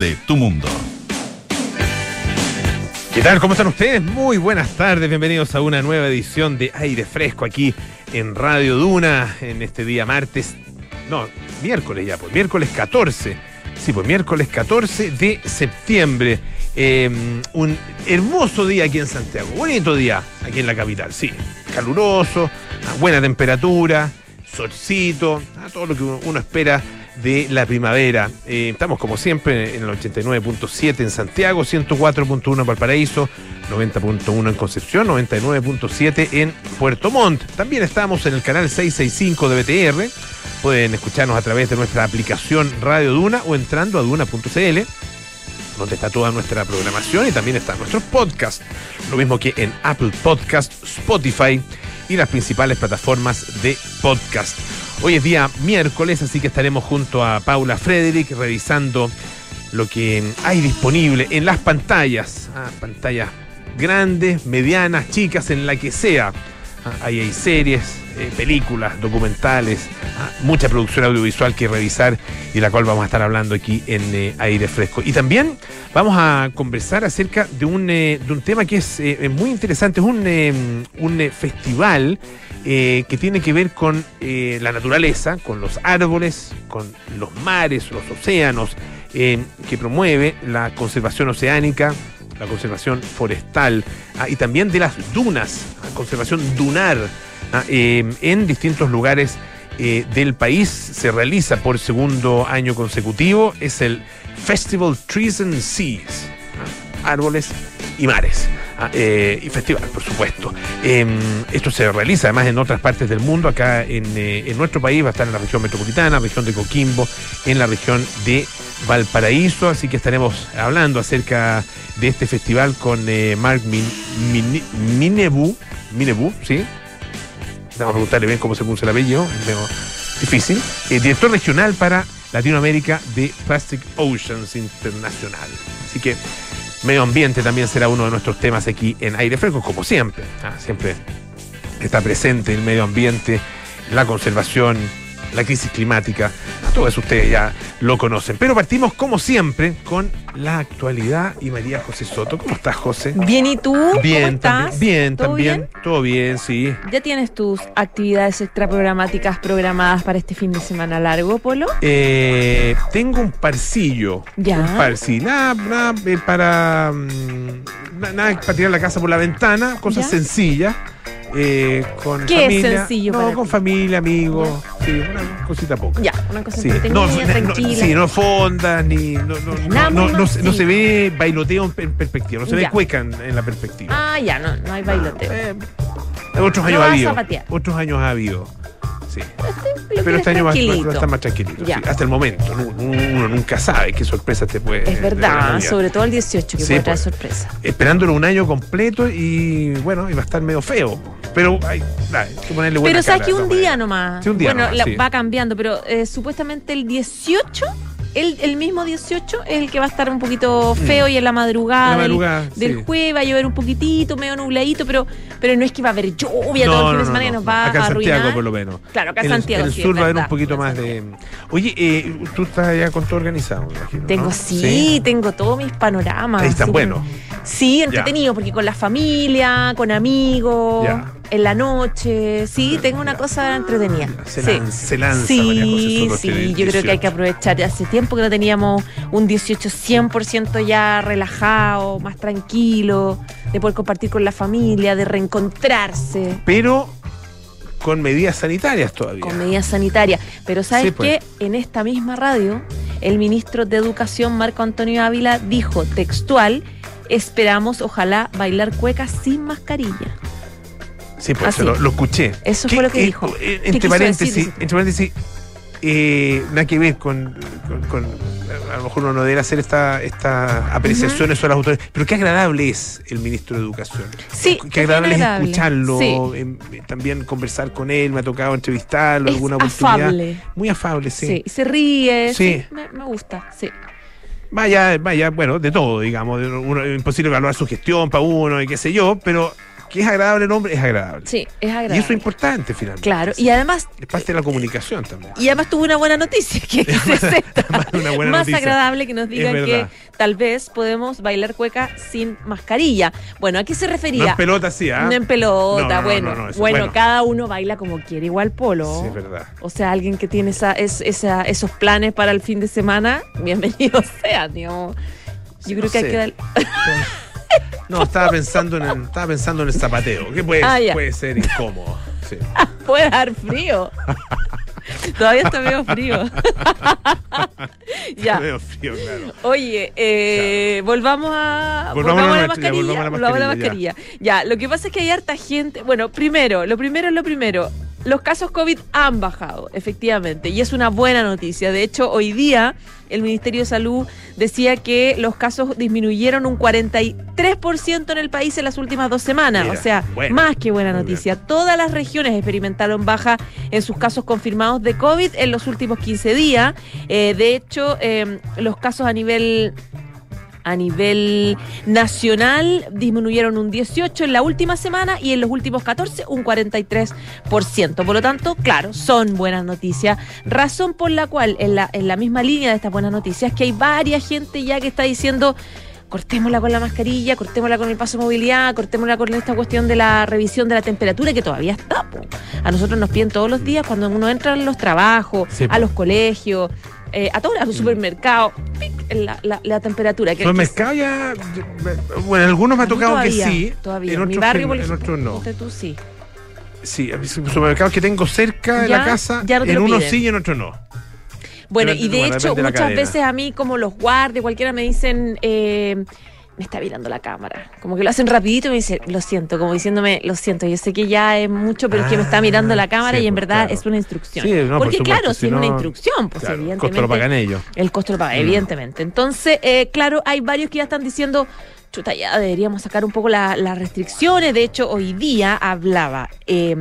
de tu mundo. ¿Qué tal? ¿Cómo están ustedes? Muy buenas tardes, bienvenidos a una nueva edición de Aire Fresco aquí en Radio Duna en este día martes, no, miércoles ya, pues miércoles 14, sí, pues miércoles 14 de septiembre. Eh, un hermoso día aquí en Santiago, bonito día aquí en la capital, sí, caluroso, a buena temperatura, solcito, todo lo que uno espera de la primavera. Eh, estamos como siempre en el 89.7 en Santiago, 104.1 en Valparaíso, 90.1 en Concepción, 99.7 en Puerto Montt. También estamos en el canal 665 de BTR. Pueden escucharnos a través de nuestra aplicación Radio Duna o entrando a duna.cl donde está toda nuestra programación y también están nuestros podcasts. Lo mismo que en Apple Podcast, Spotify y las principales plataformas de podcast. Hoy es día miércoles, así que estaremos junto a Paula Frederick revisando lo que hay disponible en las pantallas, ah, pantallas grandes, medianas, chicas, en la que sea. Ah, ahí hay series, eh, películas, documentales, ah, mucha producción audiovisual que revisar y la cual vamos a estar hablando aquí en eh, Aire Fresco. Y también vamos a conversar acerca de un, eh, de un tema que es muy interesante, es un, un festival que tiene que ver con la naturaleza, con los árboles, con los mares, los océanos, que promueve la conservación oceánica, la conservación forestal y también de las dunas, conservación dunar Ah, eh, en distintos lugares eh, del país. Se realiza por segundo año consecutivo. Es el Festival Trees and Seas. Ah, árboles y mares. Ah, eh, y festival, por supuesto. Em, esto se realiza además en otras partes del mundo. Acá en, en, nuestro país va a estar en la región metropolitana, región de Coquimbo, en la región de Valparaíso. Así que estaremos hablando acerca de este festival con Mark Minebu, Minebu, ¿sí? Vamos a preguntarle bien cómo se puso el apellido, es difícil. Eh, director regional para Latinoamérica de Plastic Oceans International. Así que medio ambiente también será uno de nuestros temas aquí en Aire Fresco, como siempre. ¿ah? siempre está presente el medio ambiente, la conservación, la crisis climática, todo eso ustedes ya lo conocen. Pero partimos como siempre con la actualidad y María José Soto. ¿Cómo estás, José? Bien, ¿y tú? Bien, ¿Cómo estás? bien, también. Todo bien, sí. ¿Ya tienes tus actividades extraprogramáticas programadas para este fin de semana largo, Polo? Eh, tengo un parcillo. Ya. Un parcillo. Nada, nada eh, para. Mm, nada para tirar la casa por la ventana, cosas sencillas. Eh, con ¿Qué familia. es sencillo? No, con familia, amigos. Sí, una cosita poca. Ya, una cosa sí. entretenida, no, tranquila. sí, no fonda, ni. No, no, no, no, no, no se ve bailoteo en perspectiva, no se ve Ya. cueca en, en la perspectiva. Ah, ya, no, no hay bailoteo. Eh, otros años ha vas a habido. Otros años ha habido. Sí. Pero este año va, a estar más tranquilito. Sí. Hasta el momento. Uno, nunca sabe qué sorpresa te puede. Es verdad, sobre todo el 18, que Sí, puede traer pues. sorpresa. Esperándolo un año completo y bueno, y va a estar medio feo. Pero hay, hay que ponerle buena Pero sabes cara, que un día nomás. Sí, un día bueno, nomás, la- sí. va cambiando, pero eh, supuestamente el 18, el, el mismo 18 es el que va a estar un poquito feo y en la madrugada, Mm. La del- madrugada, del, sí. jueves va a llover un poquitito, medio nubladito, pero, pero no es que va a haber lluvia todo el fin de semana que nos va Acá a arruinar. Santiago, por lo menos. Claro, acá en Santiago, En el sí, sur va a haber un poquito más de. Oye, eh, tú estás ya con todo organizado, me imagino. Tengo, ¿no? sí, tengo todos mis panoramas. Ahí están sí, buenos. Sí, entretenido, porque con la familia, con amigos, Ya. En la noche. Sí, tengo una cosa entretenida. Se sí. lanza- se lanza José Sí, sí, yo creo que hay 18. que aprovechar. Hace tiempo que no teníamos un 18 100% ya relajado, más tranquilo, de poder compartir con la familia, de reencontrarse. Pero con medidas sanitarias todavía. con medidas sanitarias. Pero ¿sabes Sí, pues. qué? En esta misma radio, el ministro de Educación, Marco Antonio Ávila, dijo textual, esperamos, ojalá, bailar cuecas sin mascarilla. Sí, pues Así. lo, lo escuché. Eso ¿Qué- fue lo que eh, dijo. eh, ¿Qué entre paréntesis, decir? entre paréntesis, eh, nada que ver con, con- con- A lo mejor uno no debe hacer esta- estas apreciaciones sobre las autoridades, pero qué agradable es el ministro de Educación. Sí, Qué agradable es escucharlo, Sí. em, eh, también conversar con él, me ha tocado entrevistarlo Es alguna oportunidad. afable. Muy afable, sí. Sí, se ríe. Sí. Sí, me, me gusta, sí. Vaya, vaya, bueno, de todo, digamos. de uno- es imposible evaluar su gestión para uno y qué sé yo, pero que es agradable el hombre, es agradable. Sí, es agradable. Y eso es importante finalmente. Claro, y además Es parte de la comunicación también. Y además tuvo una buena noticia, que es una buena Más noticia. agradable que nos digan que tal vez podemos bailar cueca sin mascarilla. Bueno, ¿a qué se No refería? en pelota sí, ¿ah? No en pelota, No, no, no, bueno. no, eso- bueno, bueno. cada uno baila como quiere, igual polo. Sí, es verdad. O sea, alguien que tiene esa, es- esa- esos planes para el fin de semana, bienvenido sea, digamos. Yo creo No que hay que. No, estaba pensando en el, estaba pensando en el zapateo, que puede, Ah, ya. puede ser incómodo. Sí. Puede dar frío. Todavía está medio frío. ya. Medio frío, claro. Oye, eh, volvamos a Volvamos a la ya, volvamos a la volvamos a la mascarilla, mascarilla. Ya. lo que pasa es que hay harta gente. Bueno, primero, lo primero es lo primero. Los casos COVID han bajado, efectivamente, y es una buena noticia. De hecho, hoy día el Ministerio de Salud decía que los casos disminuyeron un 43% en el país en las últimas dos semanas. Mira, o sea, bueno, más que buena noticia. Todas las regiones experimentaron baja en sus casos confirmados de COVID en los últimos 15 días. Eh, de hecho, eh, los casos a nivel a nivel nacional disminuyeron un 18 en la última semana y en los últimos 14 un 43%. Por lo tanto, claro, son buenas noticias. Razón por la cual en la, en la misma línea de estas buenas noticias que hay varias gente ya que está diciendo cortémosla con la mascarilla, cortémosla con el paso de movilidad, cortémosla con esta cuestión de la revisión de la temperatura que todavía está. po. A nosotros nos piden todos los días cuando uno entra a los trabajos, Sí, a los colegios, eh, a todos los supermercados, pic, la, la- la temperatura. Que, Los que- mercados ya. Bueno, en algunos me ha tocado todavía, que sí. Todavía. En En otros, mi barrio, en ejemplo, otros no. tú sí. Sí, en supermercados que tengo cerca de Ya, la casa, no en unos sí y en otros no. Bueno, y de bueno, hecho, de muchas cadena. veces a mí, como los guardias, cualquiera me dicen, eh, me está mirando la cámara. Como que lo hacen rapidito y me dicen, lo siento, como diciéndome, lo siento, yo sé que ya es mucho, pero es que me está Ah, mirando la cámara sí, y en pues, verdad claro. es una instrucción. Sí, no, por Porque supuesto, claro, si es una instrucción, pues Claro, el evidentemente. costo lo pagan ellos. El costo lo paga, Mm. evidentemente. Entonces, eh, claro, hay varios que ya están diciendo, chuta, ya deberíamos sacar un poco la- las restricciones. De hecho, hoy día hablaba eh,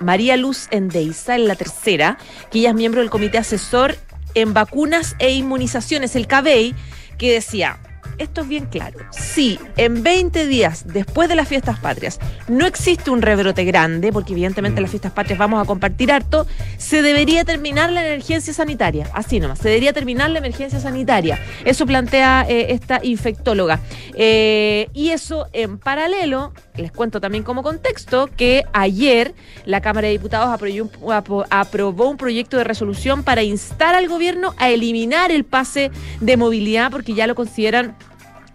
María Luz Endeiza, en la tercera, que ella es miembro del Comité Asesor en Vacunas e Inmunizaciones, el CABEI, que decía... Esto es bien claro. Si en 20 días después de las fiestas patrias no existe un rebrote grande, porque evidentemente en las fiestas patrias vamos a compartir harto, se debería terminar la emergencia sanitaria. Así nomás, se debería terminar la emergencia sanitaria. Eso plantea eh, esta infectóloga. Eh, y eso en paralelo, les cuento también como contexto, que ayer la Cámara de Diputados aprobó un proyecto de resolución para instar al gobierno a eliminar el pase de movilidad porque ya lo consideran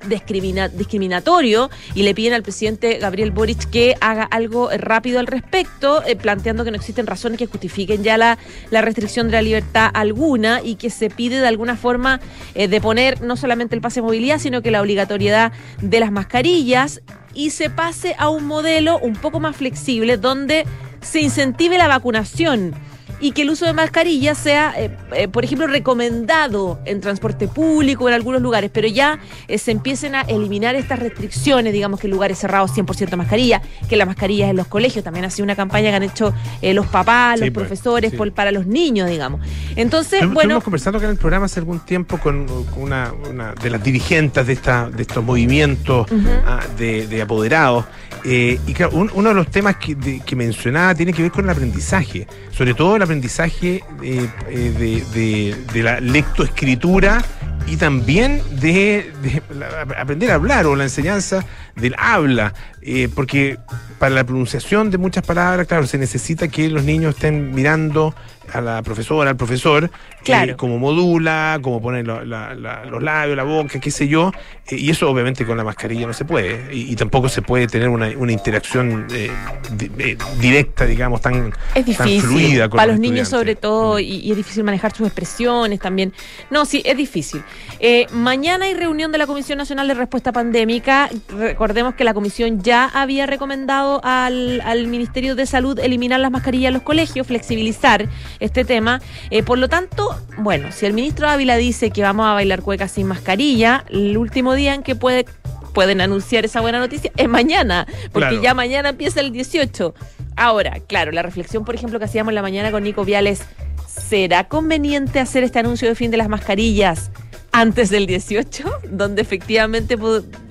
discrimina- discriminatorio y le piden al presidente Gabriel Boric que haga algo rápido al respecto, eh, planteando que no existen razones que justifiquen ya la, la restricción de la libertad alguna y que se pide de alguna forma eh, de poner no solamente el pase de movilidad, sino que la obligatoriedad de las mascarillas y se pase a un modelo un poco más flexible donde se incentive la vacunación y que el uso de mascarillas sea, eh, eh, por ejemplo, recomendado en transporte público en algunos lugares, pero ya eh, se empiecen a eliminar estas restricciones, digamos que en lugares cerrados 100% mascarilla, que las mascarillas en los colegios también ha sido una campaña que han hecho los papás, los pues, profesores, sí. por- para los niños, digamos. Entonces, Estuvimos bueno, conversando acá en el programa hace algún tiempo con, con una, una de las dirigentes de, esta, de estos movimientos ah, de, de apoderados. Eh, y claro, un- uno de los temas que, mencionaba tiene que ver con el aprendizaje, sobre todo el aprendizaje eh, eh, de la lectoescritura y también de, de la- aprender a hablar o la enseñanza del habla, eh, porque para la pronunciación de muchas palabras, claro, se necesita que los niños estén mirando a la profesora, al profesor, Claro. eh, como modula, como pone lo- la- la- los labios, la boca, qué sé yo, eh, y eso obviamente con la mascarilla no se puede, y, y tampoco se puede tener una, una interacción eh, di- eh, directa, digamos, tan, es tan difícil. fluida con Para los los niños sobre todo, y, y es difícil manejar sus expresiones también. No, sí, es difícil. Eh, mañana hay reunión de la Comisión Nacional de Respuesta Pandémica. Recordemos que la comisión ya había recomendado al, al Ministerio de Salud eliminar las mascarillas en los colegios, flexibilizar este tema. Eh, por lo tanto, bueno, si el ministro Ávila dice que vamos a bailar cuecas sin mascarilla, el último día en que puede pueden anunciar esa buena noticia es mañana, porque Claro. ya mañana empieza el 18. Ahora, claro, la reflexión, por ejemplo, que hacíamos en la mañana con Nico Viales, ¿será conveniente hacer este anuncio de fin de las mascarillas antes del 18? Donde efectivamente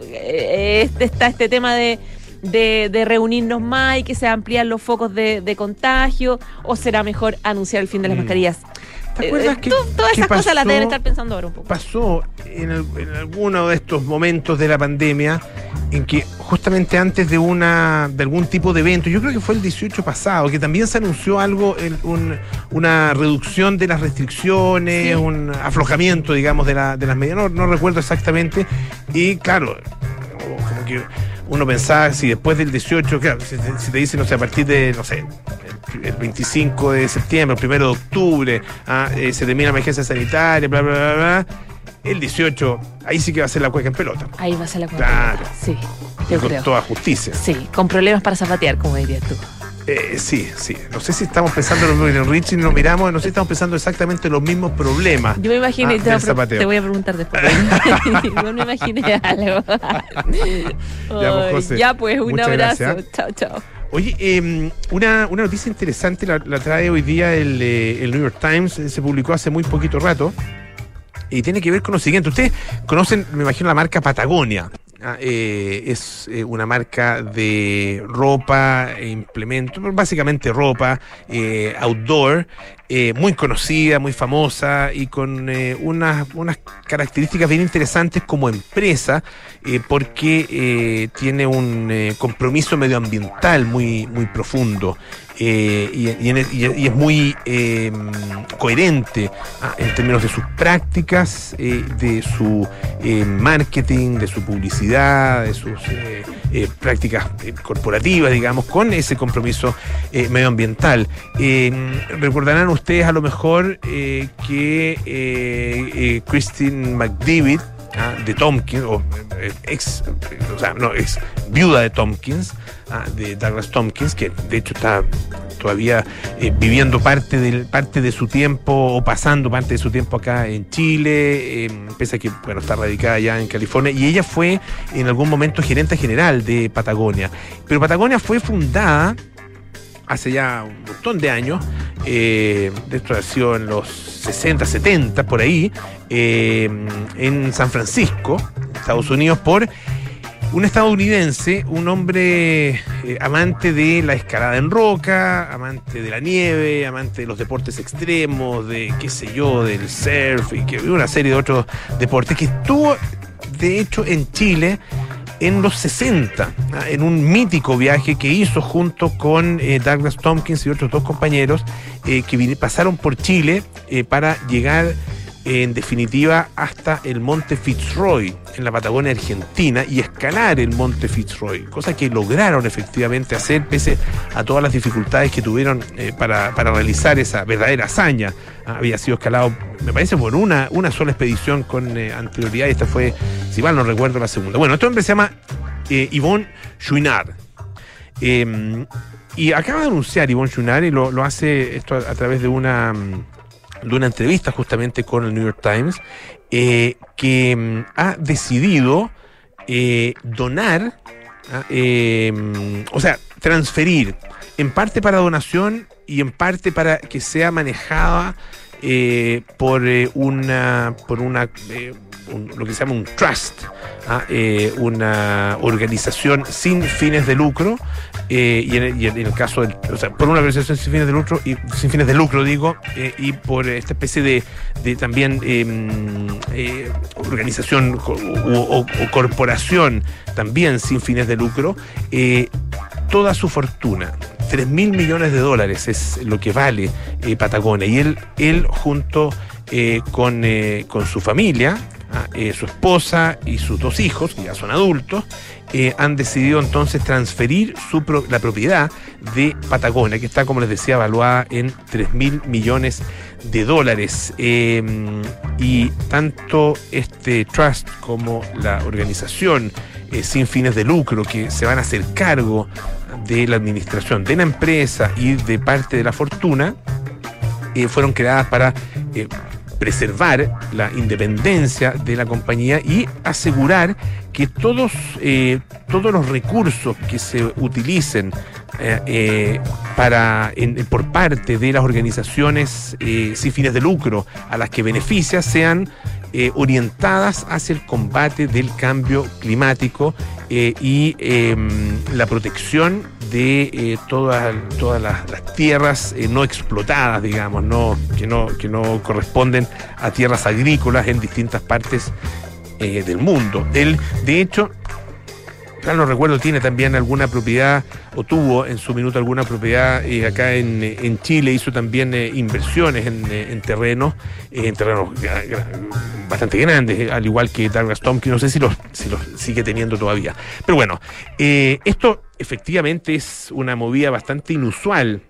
eh, este está este tema de, de, de reunirnos más y que se amplían los focos de, de contagio? ¿O será mejor anunciar el fin de las Mm. mascarillas? ¿Te acuerdas eh, que, tú- todas que esas cosas las deben estar pensando ahora un poco. pasó en, el- en alguno de estos momentos de la pandemia en que justamente antes de una de algún tipo de evento, yo creo que fue el 18 pasado, que también se anunció algo, el- un- una reducción de las restricciones, Sí. un aflojamiento, digamos, de, la- de las medidas, no, no recuerdo exactamente, y claro, como que uno pensaba si después del 18, claro, si, te- si te dicen, no sé, a partir de, no sé, el, el 25 de septiembre, el 1 de octubre, ah, eh, se termina la emergencia sanitaria, bla, bla, bla, bla, el 18, ahí sí que va a ser la cueca en pelota. Ahí va a ser la cuenta. Claro. Sí, Y yo con creo. toda justicia. Sí, con problemas para zapatear, como dirías tú. Eh, sí, sí. No sé si estamos pensando en Richie nos miramos, no sé si estamos pensando exactamente los mismos problemas. Yo me imaginé, Ah, te, voy a te voy preguntar después. Yo me imaginé algo. pues, Ay, José, ya pues, un abrazo. gracias. Chao, chao. Oye, eh, una, una noticia interesante la, la trae hoy día el, eh, el New York Times, se publicó hace muy poquito rato, y tiene que ver con lo siguiente. Ustedes conocen, me imagino, la marca Patagonia. Ah, eh, es eh, una marca de ropa e implementos, básicamente ropa, eh, outdoor, eh, muy conocida, muy famosa y con eh, unas, unas características bien interesantes como empresa, eh, porque tiene un compromiso medioambiental muy, muy profundo eh, y, es muy eh, coherente ah, en términos de sus prácticas, de su marketing, de su publicidad, de sus prácticas corporativas, digamos, con ese compromiso medioambiental. Eh, recordarán ustedes a lo mejor eh, que eh, eh, Christine McDavid, ah, de Tompkins, o eh, ex, o sea, no, ex viuda de Tompkins, ah, de Douglas Tompkins, que de hecho está todavía viviendo parte, del, parte de su tiempo o pasando parte de su tiempo acá en Chile, eh, pese a que bueno, está radicada ya en California, y ella fue en algún momento gerente general de Patagonia. Pero Patagonia fue fundada hace ya un montón de años, eh, de esto ha sido en los 60, 70, por ahí, eh, en San Francisco, Estados Unidos, por un estadounidense, un hombre eh, amante de la escalada en roca, amante de la nieve, amante de los deportes extremos, de qué sé yo, del surf y que una serie de otros deportes que estuvo de hecho en Chile en los 60, ¿ah? en un mítico viaje que hizo junto con eh, Douglas Tompkins y otros dos compañeros eh, que pasaron por Chile eh, para llegar en definitiva hasta el monte Fitzroy en la Patagonia Argentina y escalar el monte Fitzroy, cosa que lograron efectivamente hacer pese a todas las dificultades que tuvieron eh, para, para realizar esa verdadera hazaña. Ah, había sido escalado, me parece, por una, una sola expedición con eh, anterioridad y esta fue, si mal no recuerdo, la segunda. Bueno, este hombre se llama eh, Yvonne Chouinard. Eh, y acaba de anunciar Yvonne Chouinard y lo, lo hace esto a, a través de una, mm, de una entrevista justamente con el New York Times, eh, que mm, ha decidido eh, donar, ah, eh, mm, o sea, transferir en parte para donación y en parte para que sea manejada eh, por una por una un- lo que se llama un trust, ah, eh, una organización sin fines de lucro eh, y, en el, y en el caso del, o sea, por una organización sin fines de lucro y sin fines de lucro digo eh, y por esta especie de, también eh, organización o, corporación también sin fines de lucro toda su fortuna 3 mil millones de dólares es lo que vale Patagonia. Y él él junto con, con su familia eh, su esposa y sus dos hijos, que ya son adultos, eh, han decidido entonces transferir la propiedad de Patagonia, que está, como les decía, evaluada en 3 mil millones de dólares. Eh, y tanto este trust como la organización eh, sin fines de lucro que se van a hacer cargo de la administración de la empresa y de parte de la fortuna, fueron creadas para preservar la independencia de la compañía y asegurar que todos, eh, todos los recursos que se utilicen para, por parte de las organizaciones sin fines de lucro a las que beneficia sean orientadas hacia el combate del cambio climático y em, la protección de eh, todas, todas las, tierras eh, no explotadas, digamos, no, que, no, que no corresponden a tierras agrícolas en distintas partes eh, del mundo. Él, de hecho, claro, no recuerdo, tiene también alguna propiedad o tuvo en su minuto alguna propiedad acá en, Chile, hizo también inversiones en, en terrenos, en terrenos bastante grandes, al igual que Douglas Tompkins, no sé si si los sigue teniendo todavía. Pero bueno, esto efectivamente es una movida bastante inusual.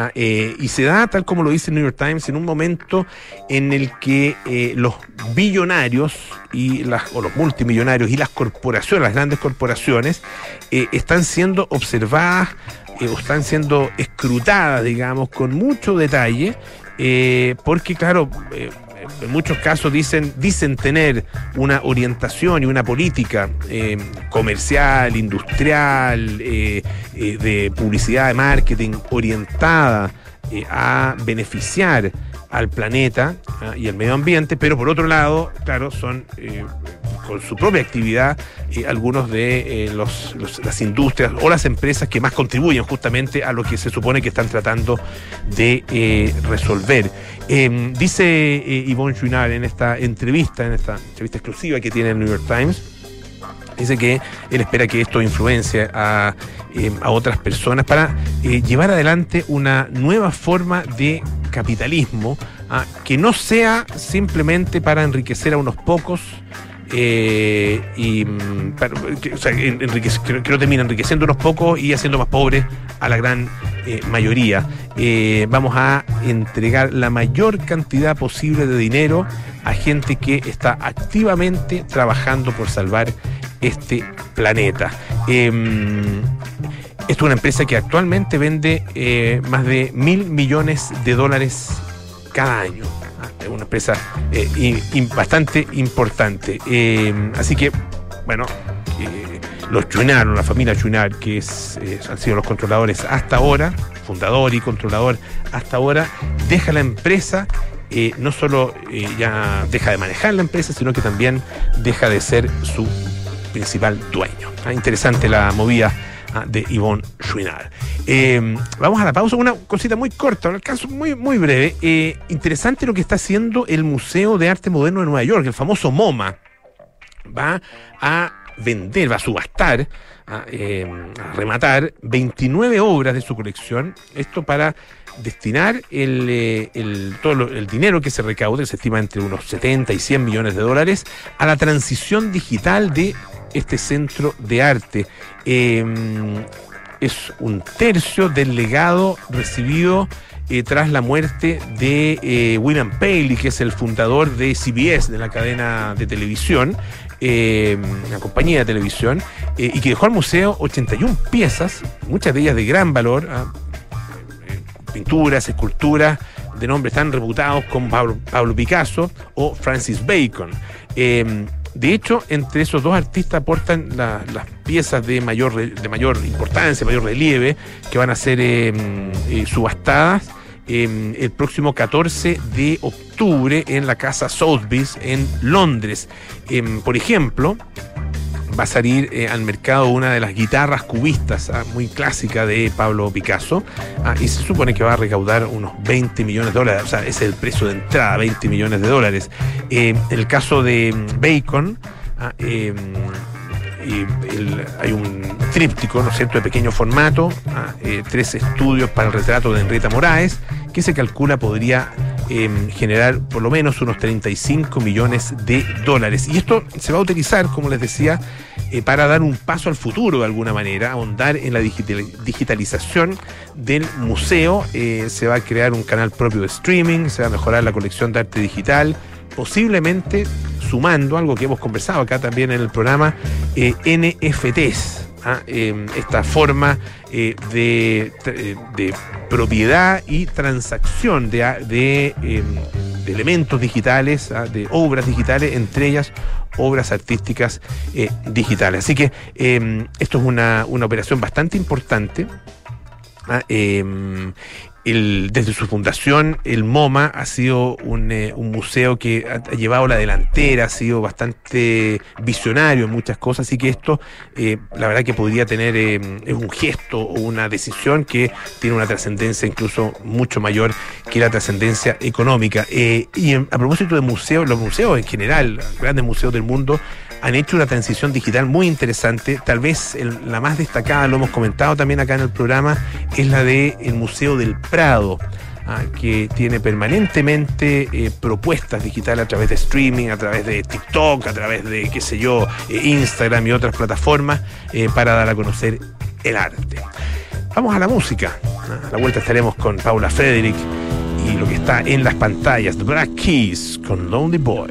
Ah, eh, y se da, tal como lo dice el New York Times, en un momento en el que eh, los billonarios y las, o los multimillonarios y las corporaciones, las grandes corporaciones, eh, están siendo observadas o están siendo escrutadas, digamos, con mucho detalle, porque claro, en muchos casos dicen, dicen tener una orientación y una política eh, comercial, industrial, eh, eh, de publicidad, de marketing orientada a beneficiar al planeta ah, y al medio ambiente, pero por otro lado, claro, son eh, con su propia actividad eh, algunos de eh, los, las industrias o las empresas que más contribuyen justamente a lo que se supone que están tratando de resolver. Em, dice Yvonne Chouinard en esta entrevista, en esta entrevista exclusiva que tiene el New York Times, dice que él espera que esto influencie a, a otras personas para llevar adelante una nueva forma de capitalismo ¿ah? que no sea simplemente para enriquecer a unos pocos eh, y mm, que, o termina enriqueciendo unos pocos y haciendo más pobres a la gran eh, mayoría. Eh, vamos a entregar la mayor cantidad posible de dinero a gente que está activamente trabajando por salvar este planeta. Em, es una empresa que actualmente vende más de mil millones de dólares cada año. Es una empresa eh, bastante importante. Eh, así que, bueno, los Chunar, la familia Chunar, que es, han sido los controladores hasta ahora, fundador y controlador hasta ahora, deja la empresa no solo ya deja de manejar la empresa, sino que también deja de ser su principal dueño. Ah, interesante la movida Ah, de Yvonne Chouinard. Eh, vamos a la pausa, una cosita muy corta, un alcance muy, muy breve. Eh, interesante lo que está haciendo el Museo de Arte Moderno de Nueva York, el famoso MoMA. Va a vender, va a subastar, a, eh, rematar 29 obras de su colección. Esto para destinar el, todo el dinero que se recaude, se estima entre unos 70 y 100 millones de dólares, a la transición digital de este centro de arte. Es un tercio del legado recibido eh, tras la muerte de eh, William Paley, que es el fundador de CBS, de la cadena de televisión, eh, una compañía de televisión, y que dejó al museo 81 piezas, muchas de ellas de gran valor, ah, pinturas, esculturas de nombres tan reputados como Pablo Picasso o Francis Bacon. De hecho, entre esos dos artistas aportan las piezas de mayor, de mayor importancia, mayor relieve, que van a ser em, eh, subastadas em, el próximo 14 de octubre en la Casa Sotheby's en Londres. Em, por ejemplo, va a salir eh, al mercado una de las guitarras cubistas, ah, muy clásica de Pablo Picasso, ah, y se supone que va a recaudar unos 20 millones de dólares, o sea, es el precio de entrada, 20 millones de dólares. Eh, el caso de mm, Bacon, ah, em, hay un tríptico, ¿no es cierto?, de pequeño formato, eh, tres estudios para el retrato de Enrieta Moraes, que se calcula podría generar por lo menos unos 35 millones de dólares. Y esto se va a utilizar, como les decía, eh, para dar un paso al futuro de alguna manera, ahondar en la digitalización del museo. Eh, se va a crear un canal propio de streaming, se va a mejorar la colección de arte digital, posiblemente sumando algo que hemos conversado acá también en el programa, eh, ¿ah? esta forma de, de, propiedad y transacción de, de elementos digitales, de obras digitales, entre ellas obras artísticas eh, digitales. Así que eh, esto es una, una operación bastante importante. ¿ah? Eh, el- desde su fundación, el MoMA ha sido un, eh, museo que ha, llevado la delantera, ha sido bastante visionario en muchas cosas, así que esto, eh, la verdad que podría tener eh, es un gesto o una decisión que tiene una trascendencia incluso mucho mayor que la trascendencia económica. Y en- a propósito de museos, los museos en general, grandes museos del mundo, han hecho una transición digital muy interesante. Tal vez la más destacada, lo hemos comentado también acá en el programa, es la del el Museo del Prado. ah, que tiene permanentemente eh, propuestas digitales a través de streaming, a través de TikTok, a través de, qué sé yo, eh, Instagram y otras plataformas eh, para dar a conocer el arte. Vamos a la música. Ah, A la vuelta estaremos con Paula Frederick y lo que está en las pantallas, The Black Keys con Lonely Boy.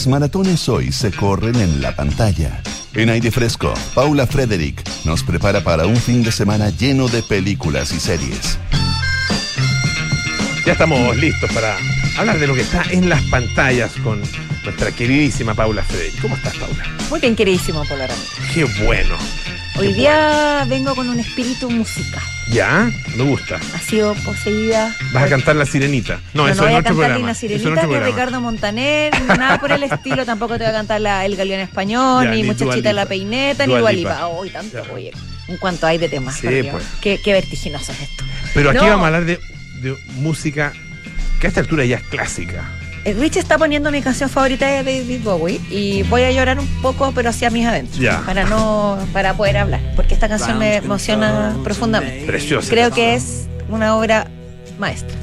Las maratones hoy se corren en la pantalla. En aire fresco, Paula Frederick nos prepara para un fin de semana lleno de películas y series. Ya estamos listos para hablar de lo que está en las pantallas con nuestra queridísima Paula Frederick. ¿Cómo estás, Paula? Muy bien, queridísimo Polo Ramírez. Qué bueno. Hoy día vengo con un espíritu musical. Ya, me gusta. Ha sido poseída. Vas a cantar la sirenita. No, No, eso no voy es a otro cantar ni es en sirenita, otro ni programa. Ricardo Montaner, ni nada por el estilo. Tampoco te voy a cantar la, el galeón español, Ya, ni ni muchachita la peineta, Dua ni Dua Lipa. Lipa. Uy, tanto, Ya. oye. En cuanto hay de temas, Sí, pues. Qué, qué vertiginoso es esto. Pero aquí No. vamos a hablar de, de música que a esta altura ya es clásica. Eh, Rich está poniendo mi canción favorita de David Bowie y voy a llorar un poco, pero hacia mis adentros. Para no, para poder hablar. Porque esta canción me emociona profundamente. Preciosa. Creo que es una obra maestra.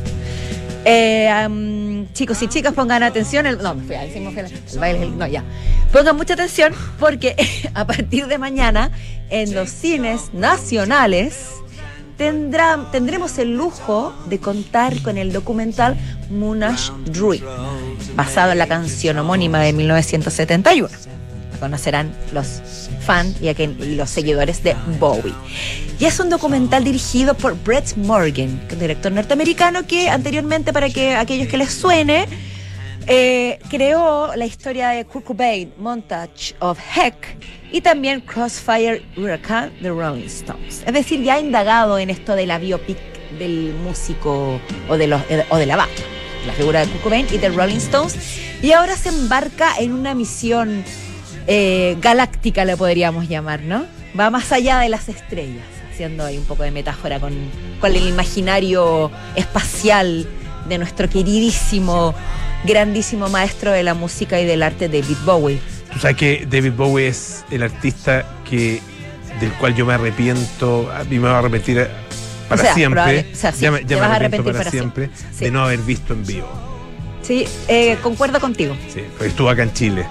Eh, chicos y chicas, pongan atención. El, no, me fui a decir, me fui a- el baile, el- no, ya. Pongan mucha atención porque a partir de mañana en los cines nacionales tendrá, tendremos el lujo de contar con el documental Monash Druid, basado en la canción homónima de 1971. La conocerán los fans y los seguidores de Bowie. Y es un documental dirigido por Brett Morgan, director norteamericano que anteriormente, para que aquellos que les suene, eh, creó la historia de Kurt Cobain, Montage of Heck y también Crossfire Hurricane de Rolling Stones. Es decir, ya ha indagado en esto de la biopic del músico o de, los, eh, o de la banda, la figura de Kurt Cobain y de Rolling Stones, y ahora se embarca en una misión eh, galáctica, le podríamos llamar, ¿no? Va más allá de las estrellas, haciendo ahí un poco de metáfora con, con el imaginario espacial de nuestro queridísimo, grandísimo maestro de la música y del arte, David Bowie. Tú sabes que David Bowie es el artista que del cual yo me arrepiento y me voy a arrepentir para O sea, siempre. probable- o sea, sí, ya me, ya a arrepiento para, para siempre. Sí. de no haber visto en vivo. Sí, eh, concuerdo contigo. Sí, porque estuvo acá en Chile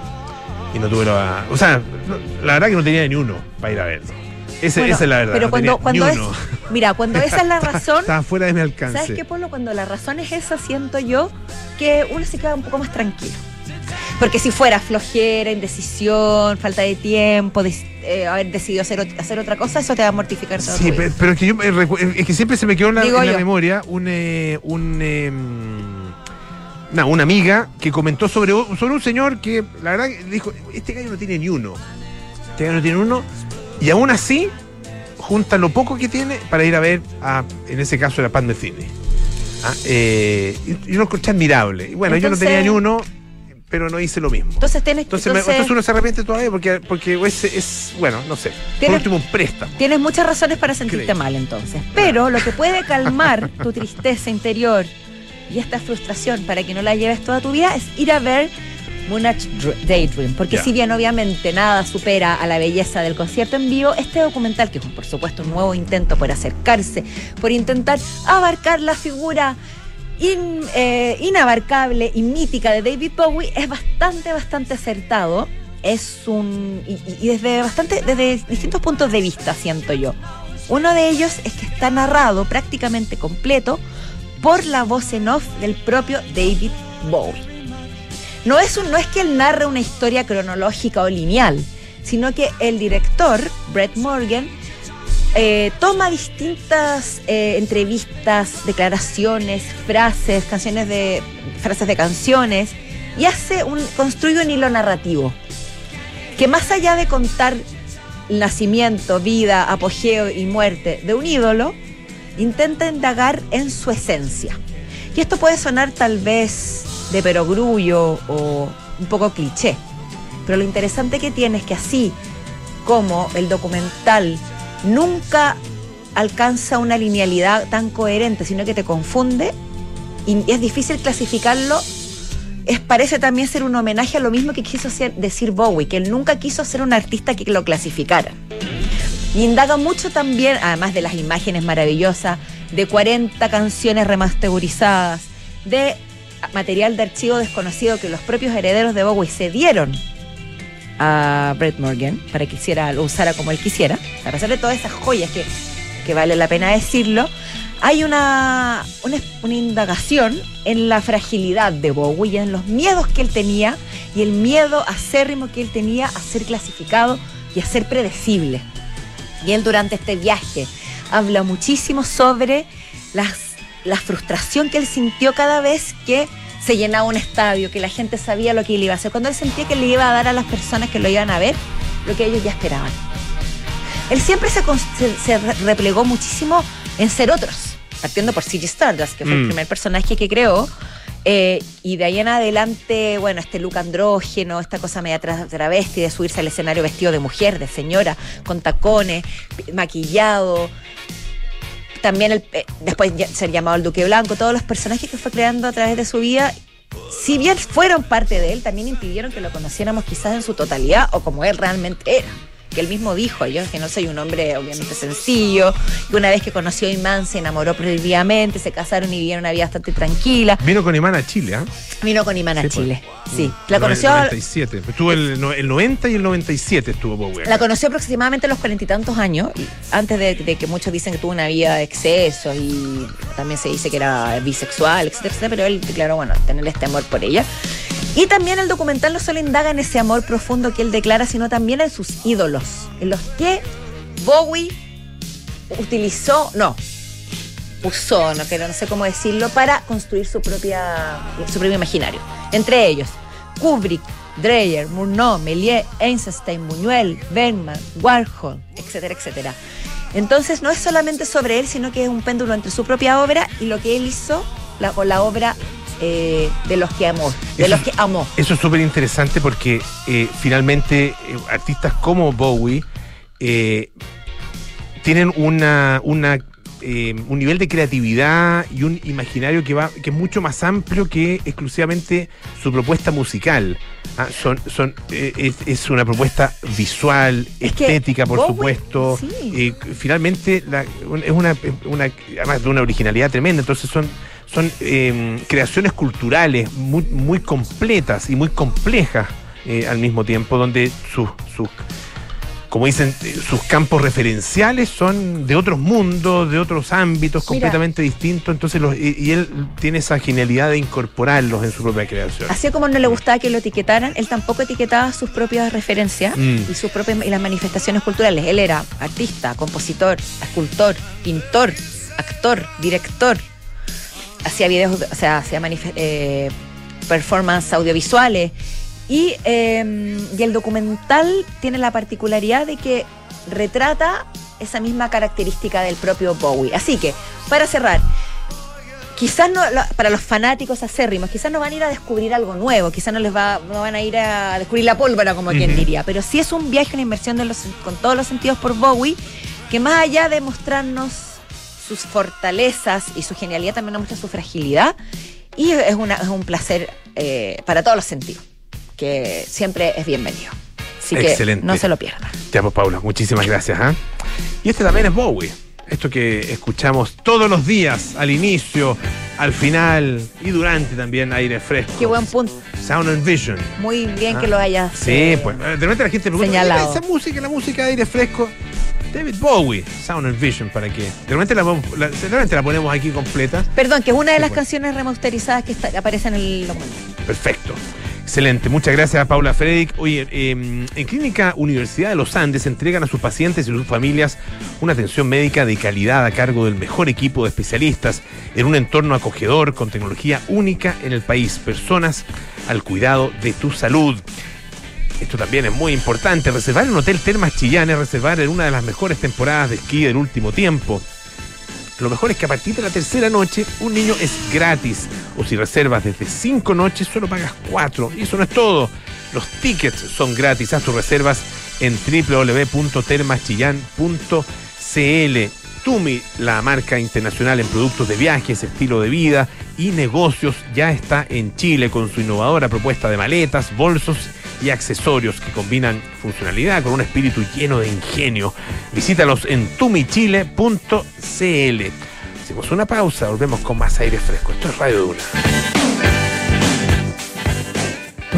y no tuve la. O sea, la verdad que no tenía ni uno para ir a verlo. Ese- Bueno, esa es la verdad. Pero cuando, cuando es. Mira, cuando esa es la razón. Estaba fuera de mi alcance. ¿Sabes qué, Polo? Cuando la razón es esa, siento yo que uno se queda un poco más tranquilo. Porque si fuera flojera, indecisión, falta de tiempo, eh, haber decidido hacer, hacer otra cosa, eso te va a mortificar toda Sí, pero, es que yo es que siempre se me quedó en la, en memoria un, eh, un no, una amiga que comentó sobre, un- sobre un señor que la verdad dijo, este gallo no tiene ni uno. Este gallo no tiene uno. Y aún así, junta lo poco que tiene para ir a ver, a, en ese caso, la pan de cine. Ah, eh, y, y uno escucha admirable. Y bueno, yo no Entonces- tenía ni uno, pero no hice lo mismo. Entonces tienes Entonces, me- entonces, entonces uno se arrepiente todavía porque, porque es, es, bueno, no sé. Por Tienes- último, un préstamo. Tienes muchas razones para sentirte Creo. mal entonces. Pero lo que puede calmar tu tristeza interior y esta frustración para que no la lleves toda tu vida es ir a ver Moonage Dr- Daydream. Porque si bien obviamente nada supera a la belleza del concierto en vivo, este documental, que es por supuesto un nuevo intento por acercarse, por intentar abarcar la figura in- eh, inabarcable y mítica de David Bowie, es bastante, bastante acertado. Es un. y- y desde bastante. desde distintos puntos de vista, siento yo. Uno de ellos es que está narrado prácticamente completo por la voz en off del propio David Bowie. No es, no es que él narre una historia cronológica o lineal, sino que el director, Brett Morgan, eh, toma distintas eh, entrevistas, declaraciones, frases, canciones de frases de canciones y hace construye un hilo narrativo que más allá de contar nacimiento, vida, apogeo y muerte de un ídolo, intenta indagar en su esencia. Y esto puede sonar tal vez de perogrullo o un poco cliché, pero lo interesante que tiene es que así como el documental nunca alcanza una linealidad tan coherente, sino que te confunde y es difícil clasificarlo, es, parece también ser un homenaje a lo mismo que quiso decir Bowie, que él nunca quiso ser un artista que lo clasificara. Y indaga mucho también, además de las imágenes maravillosas, de 40 canciones remasterizadas, de material de archivo desconocido que los propios herederos de Bowie se dieron a Brett Morgan para que lo usara como él quisiera, a pesar de todas esas joyas que, que vale la pena decirlo, hay una, una, una indagación en la fragilidad de Bowie y en los miedos que él tenía y el miedo acérrimo que él tenía a ser clasificado y a ser predecible. Y él durante este viaje habla muchísimo sobre las, la frustración que él sintió cada vez que se llenaba un estadio, que la gente sabía lo que él iba a hacer, cuando él sentía que le iba a dar a las personas que lo iban a ver lo que ellos ya esperaban. Él siempre se, se- se re- replegó muchísimo en ser otros, partiendo por Ziggy Stardust, que fue el Mm. primer personaje que creó. eh, y de ahí en adelante, bueno, este look andrógeno, esta cosa media tra- travesti de subirse al escenario vestido de mujer, de señora, con tacones, maquillado. También el, eh, después ser llamado el Duque Blanco, todos los personajes que fue creando a través de su vida si bien fueron parte de él, también impidieron que lo conociéramos quizás en su totalidad o como él realmente era. Que él mismo dijo, yo que no soy un hombre obviamente sencillo, que una vez que conoció a Imán se enamoró prohibidamente, se casaron y vivieron una vida bastante tranquila. Vino con Imán a Chile, ¿ah? Vino con Imán a Sí, pues. Chile. Sí, la No, conoció, El 97. Estuvo el, no- el 90 y el 97 estuvo Bowie. la conoció aproximadamente a los cuarenta y tantos años, antes de, de que muchos dicen que tuvo una vida de exceso y también se dice que era bisexual, etcétera, etcétera, pero él declaró, bueno, tener este amor por ella. Y también el documental no solo indaga en ese amor profundo que él declara, sino también en sus ídolos, en los que Bowie utilizó, no, usó, no, quiero- no sé cómo decirlo, para construir su propia su propio imaginario. Entre ellos, Kubrick, Dreyer, Murnau, Méliès, Einstein, Buñuel, Bergman, Warhol, etcétera, etcétera. Entonces no es solamente sobre él, sino que es un péndulo entre su propia obra y lo que él hizo la- con la obra eh, de los que amó, de Eso los que amó. Eso es súper interesante porque eh, finalmente eh, artistas como Bowie tienen una, una, un nivel de creatividad y un imaginario que va que es mucho más amplio que exclusivamente su propuesta musical. Ah, son, son, es, es una propuesta visual, Es estética, por Bowie- supuesto. sí. Finalmente la- es una, una, además de una originalidad tremenda. Entonces son, son eh, creaciones culturales muy, muy completas y muy complejas eh, al mismo tiempo, donde sus, sus como dicen, eh, sus campos referenciales son de otros mundos, de otros ámbitos Mira. completamente distintos. Entonces, los, y, y él tiene esa genialidad de incorporarlos en su propia creación. Así como no le gustaba que lo etiquetaran, él tampoco etiquetaba sus propias referencias Mm. y sus propias y las manifestaciones culturales. Él era artista, compositor, escultor, pintor, actor, director. Hacía videos, o sea, hacía eh, performance audiovisuales. Y, eh, y el documental tiene la particularidad de que retrata esa misma característica del propio Bowie. Así que, para cerrar, quizás no, para los fanáticos acérrimos, quizás no van a ir a descubrir algo nuevo, quizás no les va, no van a ir a descubrir la pólvora, como quien diría, pero sí es un viaje, una inversión de los, con todos los sentidos por Bowie, que más allá de mostrarnos sus fortalezas y su genialidad, también nos muestra su fragilidad, y es, una, es un placer eh, para todos los sentidos, que siempre es bienvenido. Así Excelente. que no se lo pierdan. Ya, pues, Paula, muchísimas gracias. ¿ah? Y este también es Bowie. Esto que escuchamos todos los días, al inicio, al final y durante también aire fresco. Qué buen punto. Sound and Vision. Muy bien Ah, que lo hayas Sí, eh, pues de repente la gente pregunta, señalado. "Oye, esa música, la música de aire fresco, David Bowie, Sound and Vision, ¿para qué? De repente la, ponemos aquí completa. Perdón, que es una de las canciones remasterizadas que está- que aparece en el documental. Perfecto. Excelente. Muchas gracias, Paula Frederick. Oye, eh, en Clínica Universidad de los Andes entregan a sus pacientes y sus familias una atención médica de calidad a cargo del mejor equipo de especialistas en un entorno acogedor con tecnología única en el país. Personas al cuidado de tu salud. Esto también es muy importante. Reservar en un hotel Termas Chillán es reservar en una de las mejores temporadas de esquí del último tiempo. Lo mejor es que a partir de la tercera noche un niño es gratis. O si reservas desde cinco noches, solo pagas cuatro. Y eso no es todo. Los tickets son gratis. Haz tus reservas en www.termaschillán.cl. Tumi, la marca internacional en productos de viajes, estilo de vida y negocios, ya está en Chile con su innovadora propuesta de maletas, bolsos y accesorios que combinan funcionalidad con un espíritu lleno de ingenio. Visítalos en tumichile.cl. Hacemos una pausa, volvemos con más aire fresco. Esto es Radio Duna.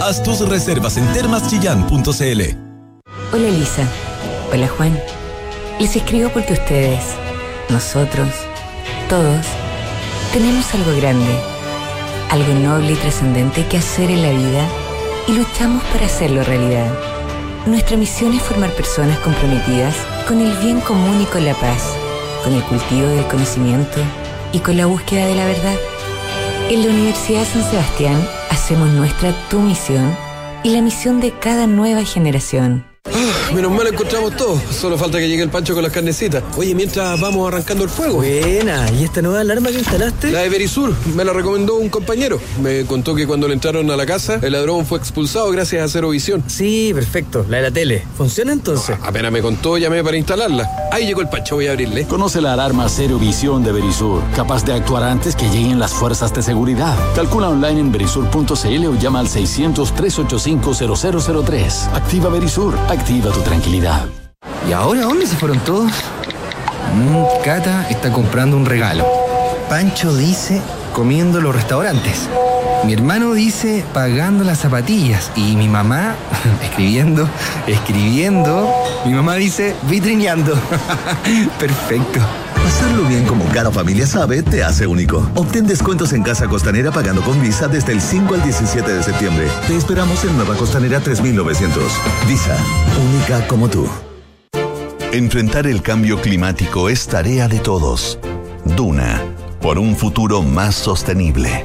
Haz tus reservas en termaschillán.cl. Hola Elisa. Hola Juan. Les escribo porque ustedes, nosotros, todos, tenemos algo grande, algo noble y trascendente que hacer en la vida y luchamos para hacerlo realidad. Nuestra misión es formar personas comprometidas con el bien común y con la paz, con el cultivo del conocimiento y con la búsqueda de la verdad. En la Universidad San Sebastián hacemos nuestra tu misión y la misión de cada nueva generación. Menos mal encontramos todo. Solo falta que llegue el pancho con las carnecitas. Oye, mientras vamos arrancando el fuego. Buena, ¿y esta nueva alarma que instalaste? La de Verisur me la recomendó un compañero. Me contó que cuando le entraron a la casa, el ladrón fue expulsado gracias a Cero Visión. Sí, perfecto, la de la tele. ¿Funciona entonces? Apenas me contó, llamé para instalarla. Ahí llegó el pancho, voy a abrirle. Conoce la alarma Cero Visión de Verisur, capaz de actuar antes que lleguen las fuerzas de seguridad. Calcula online en verisur.cl o llama al 600-385-0003. Activa Verisur, activa tu tranquilidad. ¿Y ahora dónde se fueron todos? Mm, Cata está comprando un regalo. Pancho dice comiendo en los restaurantes. Mi hermano dice pagando las zapatillas. Y mi mamá escribiendo, escribiendo. Mi mamá dice vitrineando. Perfecto. Hacerlo bien como cada familia sabe te hace único. Obtén descuentos en Casa Costanera pagando con Visa desde el 5 al 17 de septiembre. Te esperamos en Nueva Costanera 3900. Visa, única como tú. Enfrentar el cambio climático es tarea de todos. Duna, por un futuro más sostenible.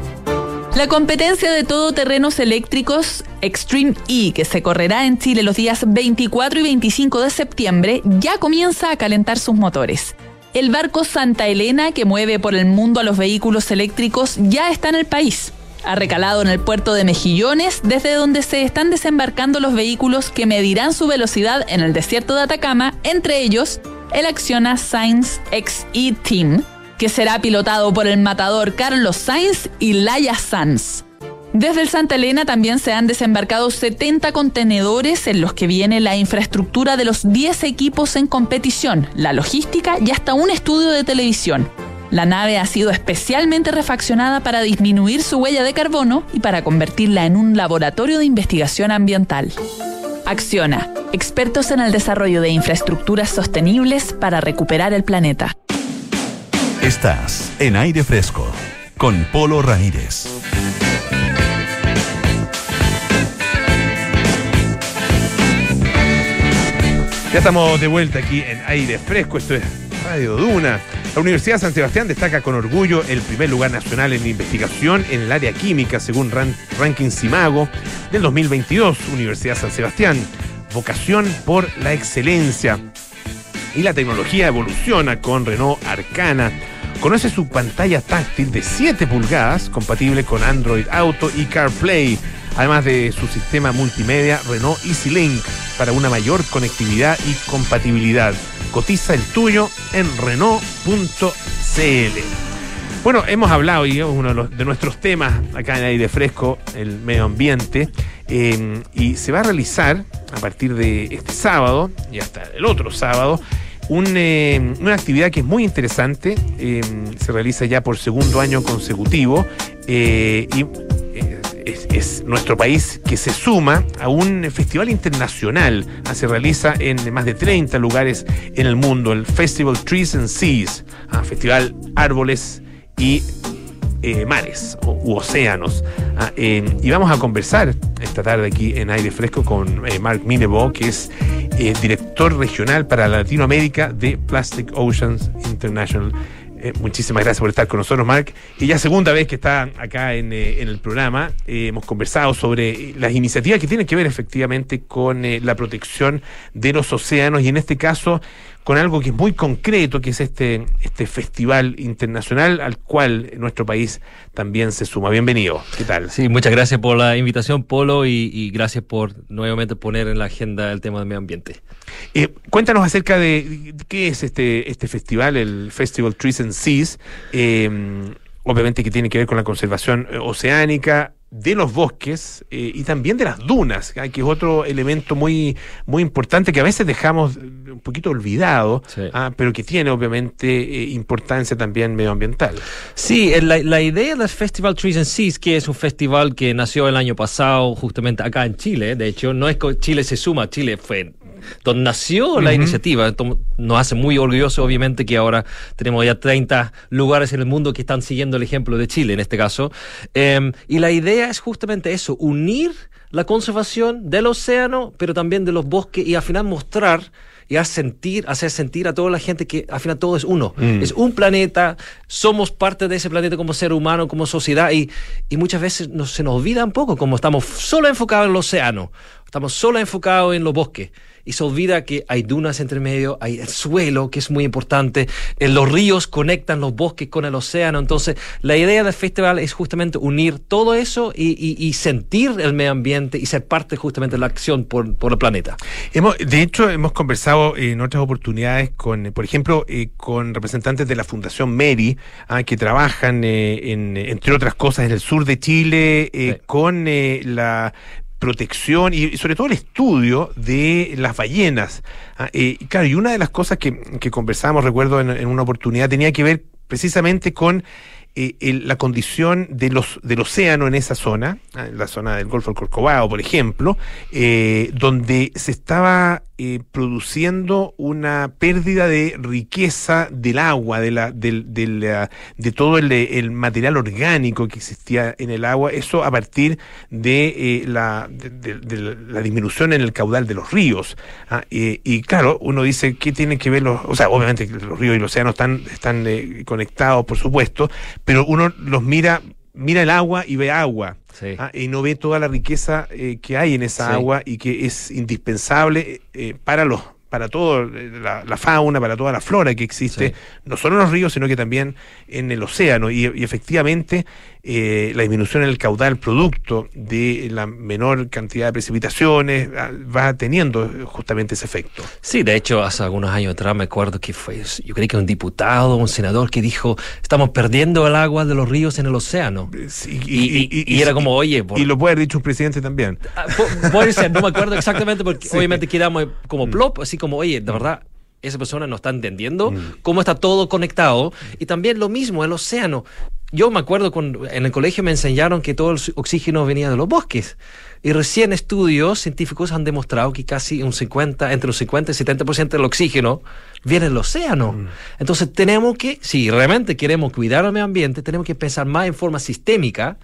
La competencia de todoterrenos eléctricos Extreme E, que se correrá en Chile los días 24 y 25 de septiembre, ya comienza a calentar sus motores. El barco Santa Elena, que mueve por el mundo a los vehículos eléctricos, ya está en el país. Ha recalado en el puerto de Mejillones, desde donde se están desembarcando los vehículos que medirán su velocidad en el desierto de Atacama, entre ellos el Acciona Sainz XE Team, que será pilotado por el matador Carlos Sainz y Laia Sanz. Desde el Santa Elena también se han desembarcado 70 contenedores en los que viene la infraestructura de los 10 equipos en competición, la logística y hasta un estudio de televisión. La nave ha sido especialmente refaccionada para disminuir su huella de carbono y para convertirla en un laboratorio de investigación ambiental. Acciona, expertos en el desarrollo de infraestructuras sostenibles para recuperar el planeta. Estás en aire fresco con Polo Ramírez. Ya estamos de vuelta aquí en aire fresco. Esto es Radio Duna. La Universidad San Sebastián destaca con orgullo el primer lugar nacional en investigación en el área química, según ran Ranking Simago del 2022. Universidad San Sebastián. Vocación por la excelencia. Y la tecnología evoluciona con Renault Arcana. Conoce su pantalla táctil de 7 pulgadas, compatible con Android Auto y CarPlay, además de su sistema multimedia Renault EasyLink para una mayor conectividad y compatibilidad. Cotiza el tuyo en Renault.cl. Bueno, hemos hablado y uno de, los- de nuestros temas acá en Aire Fresco, el medio ambiente, eh, y se va a realizar a partir de este sábado y hasta el otro sábado eh, una actividad que es muy interesante, eh, se realiza ya por segundo año consecutivo y es, es nuestro país que se suma a un festival internacional. Ah, Se realiza en más de 30 lugares en el mundo, el Festival Trees and Seas, ah, Festival Árboles y eh, mares o- u océanos. Ah, y vamos a conversar esta tarde aquí en Aire Fresco con eh, Mark Minebo, que es eh, director regional para Latinoamérica de Plastic Oceans International. Eh, muchísimas gracias por estar con nosotros, Mark. Y ya segunda vez que está acá en, eh, el programa, eh, hemos conversado sobre las iniciativas que tienen que ver efectivamente con la protección de los océanos y en este caso con algo que es muy concreto, que es este, este festival internacional al cual nuestro país también se suma. Bienvenido. ¿Qué tal? Sí, muchas gracias por la invitación, Polo, y, y gracias por nuevamente poner en la agenda el tema del medio ambiente. Eh, cuéntanos acerca de qué es este, este festival, el Festival Trees and Seas. eh, obviamente que tiene que ver con la conservación eh, oceánica de los bosques eh, y también de las dunas, que es otro elemento muy, muy importante que a veces dejamos eh, un poquito olvidado, ah, pero que tiene obviamente eh, importancia también medioambiental. Sí, la, la idea del Festival Trees and Seas, que es un festival que nació el año pasado justamente acá en Chile, de hecho, no es que Chile se suma, Chile fue donde nació la iniciativa. Esto Nos hace muy orgullosos, obviamente, que ahora tenemos ya 30 lugares en el mundo que están siguiendo el ejemplo de Chile, en este caso. Eh, y la idea es justamente eso, unir la conservación del océano, pero también de los bosques y al final mostrar y hacer sentir, hacer sentir a toda la gente que al final todo es uno. Mm. Es un planeta, somos parte de ese planeta como ser humano, como sociedad, y, y muchas veces nos, se nos olvida un poco, como estamos solo enfocados en el océano, estamos solo enfocados en los bosques. Y se olvida que hay dunas entre medio, hay el suelo, que es muy importante, eh, los ríos conectan los bosques con el océano. Entonces, la idea del festival es justamente unir todo eso y, y- y sentir el medio ambiente y ser parte justamente de la acción por, por el planeta. Hemos, de hecho, hemos conversado en otras oportunidades con, por ejemplo, eh, con representantes de la Fundación Meri, ah, que trabajan, eh, en, entre otras cosas, en el sur de Chile, eh, con la protección y, sobre todo el estudio de las ballenas. Ah, eh, claro, y una de las cosas que, que conversábamos, recuerdo en, en una oportunidad, tenía que ver precisamente con eh, la condición de los, del océano en esa zona, ah, en la zona del Golfo del Corcovado, por ejemplo, eh, donde se estaba eh, produciendo una pérdida de riqueza del agua, de, la, del, ah, de todo el, el material orgánico que existía en el agua, eso a partir de, eh, la, de, de- de la disminución en el caudal de los ríos. ah, y claro, uno dice, ¿qué tienen que ver los...? O sea, obviamente los ríos y los océanos están, están eh, conectados, por supuesto, pero uno los mira, mira el agua y ve agua. Sí. ah, y no ve toda la riqueza eh, que hay en esa Sí. agua y que es indispensable eh, para los para toda la, la fauna, para toda la flora que existe, no solo en los ríos, sino que también en el océano. Y, y efectivamente, eh, la disminución en el caudal producto de la menor cantidad de precipitaciones ah, va teniendo justamente ese efecto. Sí, de hecho, hace algunos años atrás me acuerdo que fue, yo creo que un diputado, un senador que dijo, estamos perdiendo el agua de los ríos en el océano. y, y- y- y era como, oye, por- Y lo puede haber dicho un presidente también. Pu- Puede ser, no me acuerdo exactamente porque Sí. obviamente quedamos como Mm. plop, así como, oye, de verdad, esa persona no está entendiendo cómo está todo conectado. Y también lo mismo, el océano. Yo me acuerdo cuando en el colegio me enseñaron que todo el oxígeno venía de los bosques. Y recién estudios científicos han demostrado que casi un 50, entre un 50 y 70% del oxígeno viene del océano. Entonces tenemos que, si realmente queremos cuidar el medio ambiente, tenemos que pensar más en forma sistémica,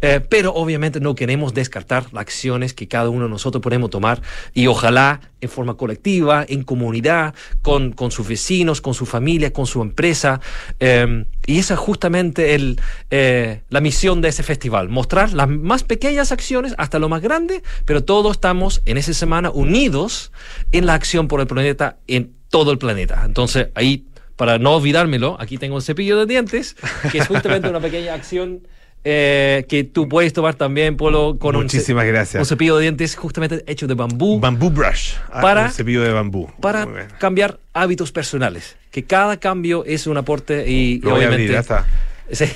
eh, pero obviamente no queremos descartar las acciones que cada uno de nosotros podemos tomar y ojalá en forma colectiva, en comunidad, con, con sus vecinos, con su familia, con su empresa. eh, y esa es justamente el, eh, la misión de ese festival, mostrar las más pequeñas acciones hasta lo más grande, pero todos estamos en esa semana unidos en la acción por el planeta, en todo el planeta. Entonces ahí, para no olvidármelo, aquí tengo un cepillo de dientes, que es justamente una pequeña acción eh, que tú puedes tomar también, Polo, con un Muchísimas gracias. un cepillo de dientes justamente hecho de bambú. Bambú brush. ah, Para- un cepillo de bambú. para cambiar hábitos personales. Que cada cambio es un aporte y, y Lo voy a abrir, obviamente. ya está. Sí.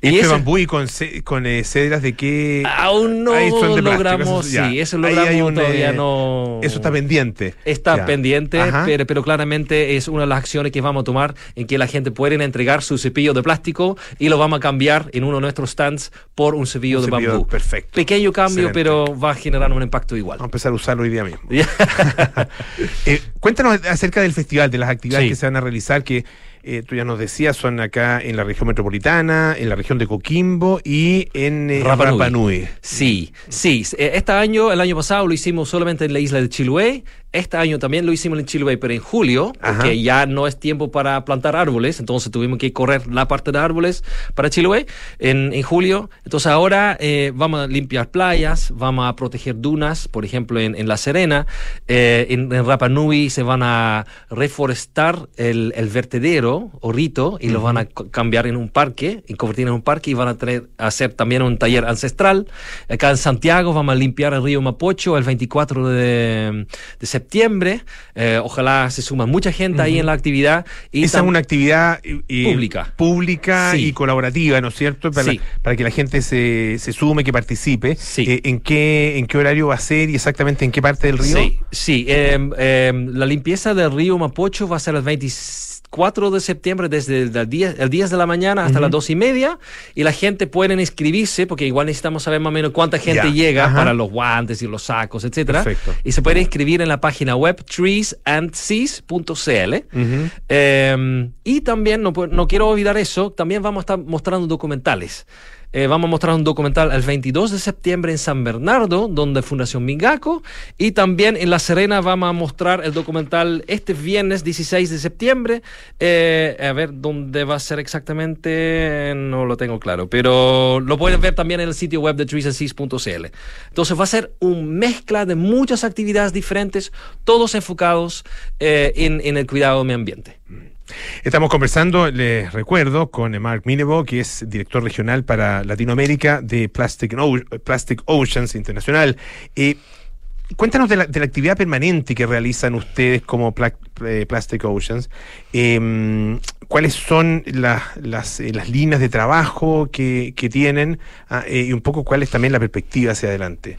Y este eso- bambú y con, con eh, cedras de qué. Aún no plástico, logramos, eso ya. sí, eso logramos un, todavía eh, no. Eso está pendiente. Está Ya. pendiente, pero, pero claramente es una de las acciones que vamos a tomar en que la gente puede entregar su cepillo de plástico y lo vamos a cambiar en uno de nuestros stands por un cepillo Un de cepillo bambú. perfecto. Pequeño cambio, Excelente. pero va a generar un impacto igual. Vamos a empezar a usarlo hoy día mismo. Eh, cuéntanos acerca del festival, de las actividades Sí. que se van a realizar, que eh, tú ya nos decías, son acá en la región metropolitana, en la región de Coquimbo y en eh, Rapa Nui. Rapa Nui. Sí, sí. Eh, Este año, el año pasado lo hicimos solamente en la isla de Chiloé. Este año también lo hicimos en Chiloé, pero en julio, Ajá. porque ya no es tiempo para plantar árboles, entonces tuvimos que correr la parte de árboles para Chiloé en, en julio. Entonces ahora eh, vamos a limpiar playas, vamos a proteger dunas, por ejemplo en, en La Serena. Eh, en, en Rapa Nui se van a reforestar el, el vertedero o rito y lo van a cambiar en un parque, y convertir en un parque y van a tener, hacer también un taller ancestral. Acá en Santiago vamos a limpiar el río Mapocho el 24 de, de septiembre. Eh, ojalá se suma mucha gente ahí en la actividad. Y Esa es una actividad eh, eh, Pública. pública Sí. y colaborativa, ¿no es cierto? Para, Sí. para que la gente se, se sume, que participe. Eh, ¿en, qué, ¿En qué horario va a ser y exactamente en qué parte del río? Sí, sí. em, em, la limpieza del río Mapocho va a ser el 4 de septiembre desde el 10, el 10 de la mañana hasta las 2 y media y la gente puede inscribirse porque igual necesitamos saber más o menos cuánta gente llega ajá. para los guantes y los sacos, etcétera. Perfecto. Y se puede inscribir en la página web treesandseas.cl. Ujú. Eh, y también, no, pu- no quiero olvidar eso, también vamos a estar mostrando documentales. Eh, vamos a mostrar un documental el 22 de septiembre en San Bernardo, donde Fundación Mingaco. Y también en La Serena vamos a mostrar el documental este viernes 16 de septiembre. Eh, a ver dónde va a ser exactamente, no lo tengo claro, pero lo pueden ver también en el sitio web de treesandseas.cl. Entonces va a ser una mezcla de muchas actividades diferentes, todos enfocados eh, en, en el cuidado del medio ambiente. Estamos conversando, les recuerdo, con Mark Minevo, que es director regional para Latinoamérica de Plastic, O- Plastic Oceans Internacional. Eh, cuéntanos de la, de la actividad permanente que realizan ustedes como eh, Plastic Oceans. Eh, ¿Cuáles son la- las, eh, las líneas de trabajo que, que tienen Ah, eh, y un poco cuál es también la perspectiva hacia adelante?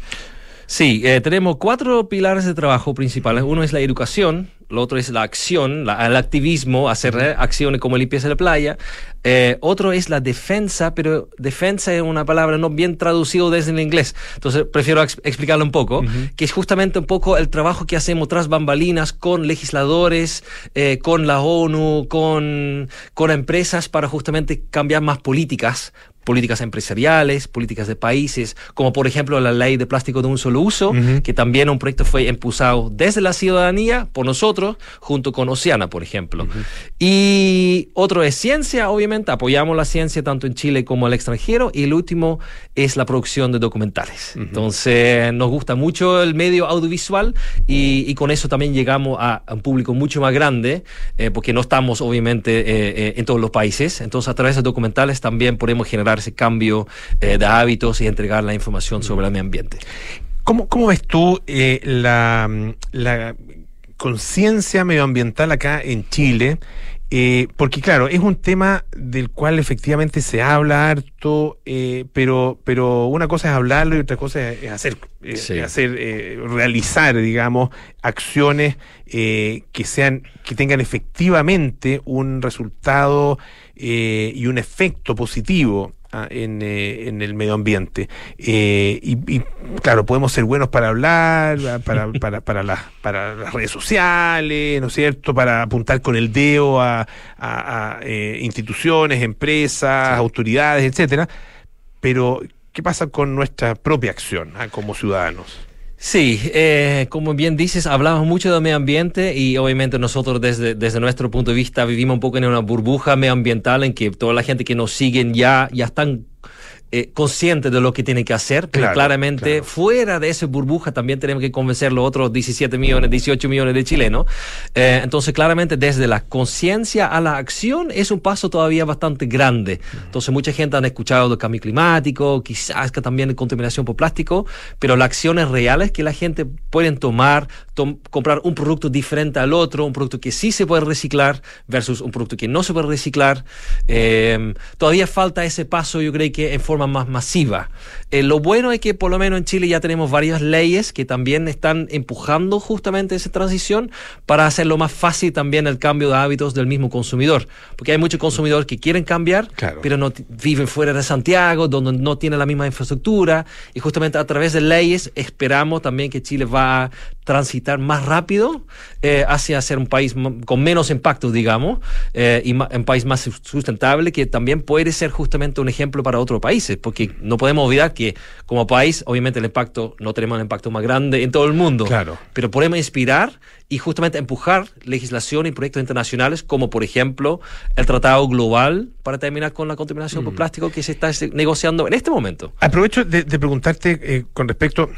Sí, eh, tenemos cuatro pilares de trabajo principales. Uno es la educación, lo otro es la acción, la- el activismo, hacer acciones como limpieza de la playa. Eh, otro es la defensa, pero defensa es una palabra no bien traducido desde el inglés. Entonces prefiero ex- explicarlo un poco, que es justamente un poco el trabajo que hacemos tras bambalinas con legisladores, eh, con la ONU, con, con empresas para justamente cambiar más políticas políticas empresariales, políticas de países, como por ejemplo la ley de plástico de un solo uso, que también un proyecto fue impulsado desde la ciudadanía por nosotros, junto con Oceana, por ejemplo. Y otro es ciencia, obviamente, apoyamos la ciencia tanto en Chile como al extranjero, y el último es la producción de documentales. Entonces, nos gusta mucho el medio audiovisual y, y con eso también llegamos a, a un público mucho más grande, eh, porque no estamos obviamente eh, eh, en todos los países. Entonces, a través de documentales también podemos generar ese cambio eh, de hábitos y entregar la información sobre el medio ambiente. ¿Cómo, cómo ves tú eh, la, la conciencia medioambiental acá en Chile? Eh, porque claro, es un tema del cual efectivamente se habla harto, eh, pero, pero una cosa es hablarlo y otra cosa es, hacer, eh, Sí. hacer realizar, digamos, acciones que sean, que tengan efectivamente un resultado y un efecto positivo ah, en, eh, en el medio ambiente. Eh, y, y, claro, podemos ser buenos para hablar, ah, para, para, para, las, para las redes sociales, ¿no es cierto? Para apuntar con el dedo a, a- a, eh, instituciones, empresas, autoridades, etcétera. Pero, ¿qué pasa con nuestra propia acción ah, como ciudadanos? Sí, eh, como bien dices, hablamos mucho del medio ambiente y obviamente nosotros desde, desde nuestro punto de vista vivimos un poco en una burbuja medioambiental en que toda la gente que nos siguen ya, ya están eh, conscientes de lo que tienen que hacer, pero Claro, claramente fuera de esa burbuja también tenemos que convencer los otros 17 millones, 18 millones de chilenos. Eh, entonces, claramente desde la conciencia a la acción es un paso todavía bastante grande. Entonces, mucha gente han escuchado del cambio climático, quizás que también de contaminación por plástico, pero las acciones reales que la gente pueden tomar, tom- comprar un producto diferente al otro, un producto que sí se puede reciclar versus un producto que no se puede reciclar. Eh, todavía falta ese paso, yo creo que en forma más masiva. Eh, lo bueno es que por lo menos en Chile ya tenemos varias leyes que también están empujando justamente esa transición para hacerlo más fácil también el cambio de hábitos del mismo consumidor. Porque hay muchos consumidores que quieren cambiar, pero no viven fuera de Santiago, donde no tienen la misma infraestructura. Y justamente a través de leyes esperamos también que Chile va a transitar más rápido eh, hacia ser un país con menos impacto, digamos, eh, y un país más sus- sustentable que también puede ser justamente un ejemplo para otros países, porque no podemos olvidar que como país, obviamente el impacto, no tenemos el impacto más grande en todo el mundo, Claro. pero podemos inspirar y justamente empujar legislación y proyectos internacionales como por ejemplo el Tratado Global para terminar con la contaminación por plástico que se está negociando en este momento. Aprovecho de, de preguntarte eh, con respecto.